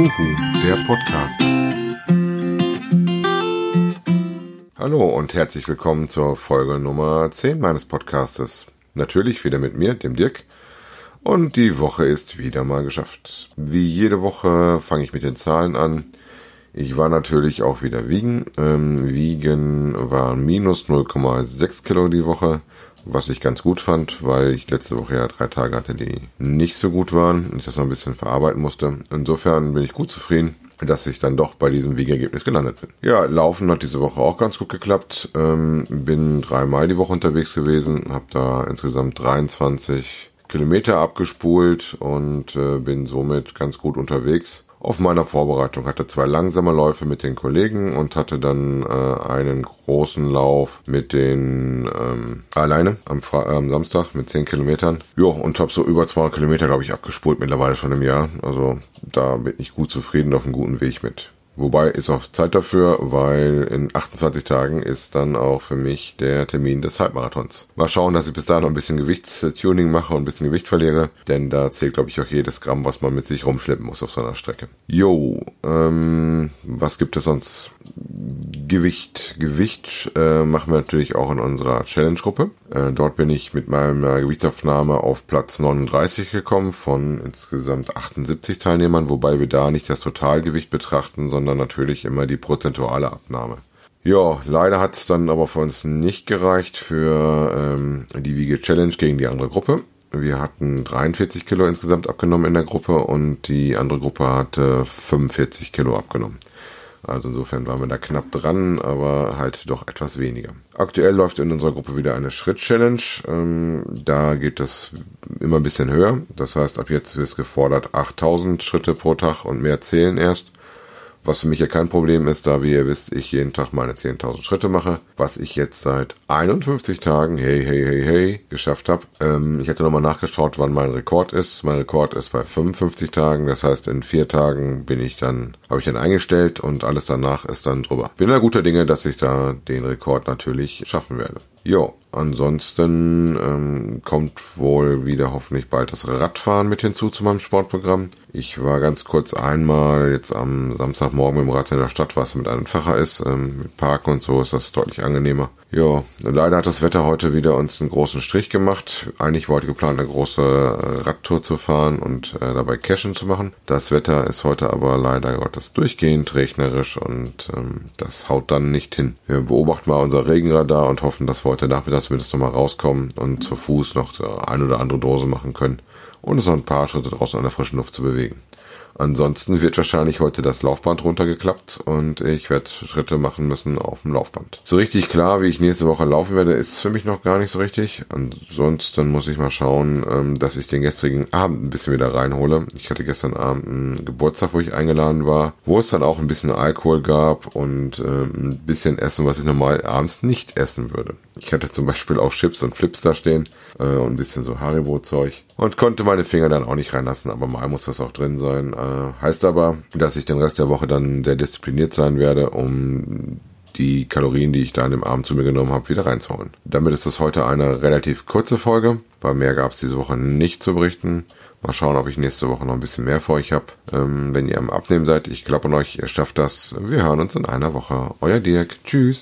der Podcast. Hallo und herzlich willkommen zur Folge Nummer 10 meines Podcastes. Natürlich wieder mit mir, dem Dirk. Und die Woche ist wieder mal geschafft. Wie jede Woche fange ich mit den Zahlen an. Ich war natürlich auch wieder wiegen. Ähm, wiegen war minus 0,6 Kilo die Woche was ich ganz gut fand, weil ich letzte Woche ja drei Tage hatte, die nicht so gut waren und ich das noch ein bisschen verarbeiten musste. Insofern bin ich gut zufrieden, dass ich dann doch bei diesem Wiegergebnis gelandet bin. Ja, Laufen hat diese Woche auch ganz gut geklappt. Ähm, bin dreimal die Woche unterwegs gewesen, habe da insgesamt 23 Kilometer abgespult und äh, bin somit ganz gut unterwegs auf meiner Vorbereitung. Hatte zwei langsame Läufe mit den Kollegen und hatte dann äh, einen großen Lauf mit den ähm, alleine am, Fra äh, am Samstag mit 10 Kilometern. Jo, und habe so über 200 Kilometer, glaube ich, abgespult mittlerweile schon im Jahr. Also da bin ich gut zufrieden, auf einem guten Weg mit. Wobei ist auch Zeit dafür, weil in 28 Tagen ist dann auch für mich der Termin des Halbmarathons. Mal schauen, dass ich bis dahin noch ein bisschen Gewichtstuning mache und ein bisschen Gewicht verliere, denn da zählt, glaube ich, auch jedes Gramm, was man mit sich rumschleppen muss auf so einer Strecke. Jo, ähm, was gibt es sonst? Gewicht. Gewicht äh, machen wir natürlich auch in unserer Challenge-Gruppe. Äh, dort bin ich mit meiner Gewichtsaufnahme auf Platz 39 gekommen von insgesamt 78 Teilnehmern, wobei wir da nicht das Totalgewicht betrachten, sondern natürlich immer die prozentuale Abnahme. Ja, leider hat es dann aber für uns nicht gereicht für ähm, die Wiege Challenge gegen die andere Gruppe. Wir hatten 43 Kilo insgesamt abgenommen in der Gruppe und die andere Gruppe hatte 45 Kilo abgenommen. Also insofern waren wir da knapp dran, aber halt doch etwas weniger. Aktuell läuft in unserer Gruppe wieder eine Schritt-Challenge. Ähm, da geht es immer ein bisschen höher. Das heißt, ab jetzt ist gefordert 8000 Schritte pro Tag und mehr zählen erst. Was für mich ja kein Problem ist, da wie ihr wisst, ich jeden Tag meine 10.000 Schritte mache, was ich jetzt seit 51 Tagen, hey, hey, hey, hey, geschafft habe. Ähm, ich hatte nochmal nachgeschaut, wann mein Rekord ist. Mein Rekord ist bei 55 Tagen, das heißt in vier Tagen bin ich dann, habe ich dann eingestellt und alles danach ist dann drüber. Bin da guter Dinge, dass ich da den Rekord natürlich schaffen werde. Jo, ansonsten ähm, kommt wohl wieder hoffentlich bald das Radfahren mit hinzu zu meinem Sportprogramm. Ich war ganz kurz einmal jetzt am Samstagmorgen mit dem Rad in der Stadt, was mit einem Facher ist. Ähm, mit Parken und so ist das deutlich angenehmer. Ja, leider hat das Wetter heute wieder uns einen großen Strich gemacht. Eigentlich wollte geplant, eine große äh, Radtour zu fahren und äh, dabei Cashen zu machen. Das Wetter ist heute aber leider Gottes durchgehend regnerisch und ähm, das haut dann nicht hin. Wir beobachten mal unser Regenradar und hoffen, dass wir heute Nachmittag zumindest nochmal rauskommen und zu Fuß noch eine oder andere Dose machen können und es noch ein paar Schritte draußen an der frischen Luft zu bewegen. Ansonsten wird wahrscheinlich heute das Laufband runtergeklappt und ich werde Schritte machen müssen auf dem Laufband. So richtig klar, wie ich nächste Woche laufen werde, ist für mich noch gar nicht so richtig. Ansonsten muss ich mal schauen, ähm, dass ich den gestrigen Abend ein bisschen wieder reinhole. Ich hatte gestern Abend einen Geburtstag, wo ich eingeladen war, wo es dann auch ein bisschen Alkohol gab und ähm, ein bisschen Essen, was ich normal abends nicht essen würde. Ich hatte zum Beispiel auch Chips und Flips da stehen äh, und ein bisschen so Haribo-Zeug und konnte meine Finger dann auch nicht reinlassen, aber mal muss das auch drin sein. Äh, heißt aber, dass ich den Rest der Woche dann sehr diszipliniert sein werde, um die Kalorien, die ich da an dem Abend zu mir genommen habe, wieder reinzuholen. Damit ist das heute eine relativ kurze Folge, weil mehr gab es diese Woche nicht zu berichten. Mal schauen, ob ich nächste Woche noch ein bisschen mehr für euch habe. Ähm, wenn ihr am Abnehmen seid, ich glaube an euch, ihr schafft das. Wir hören uns in einer Woche. Euer Dirk. Tschüss.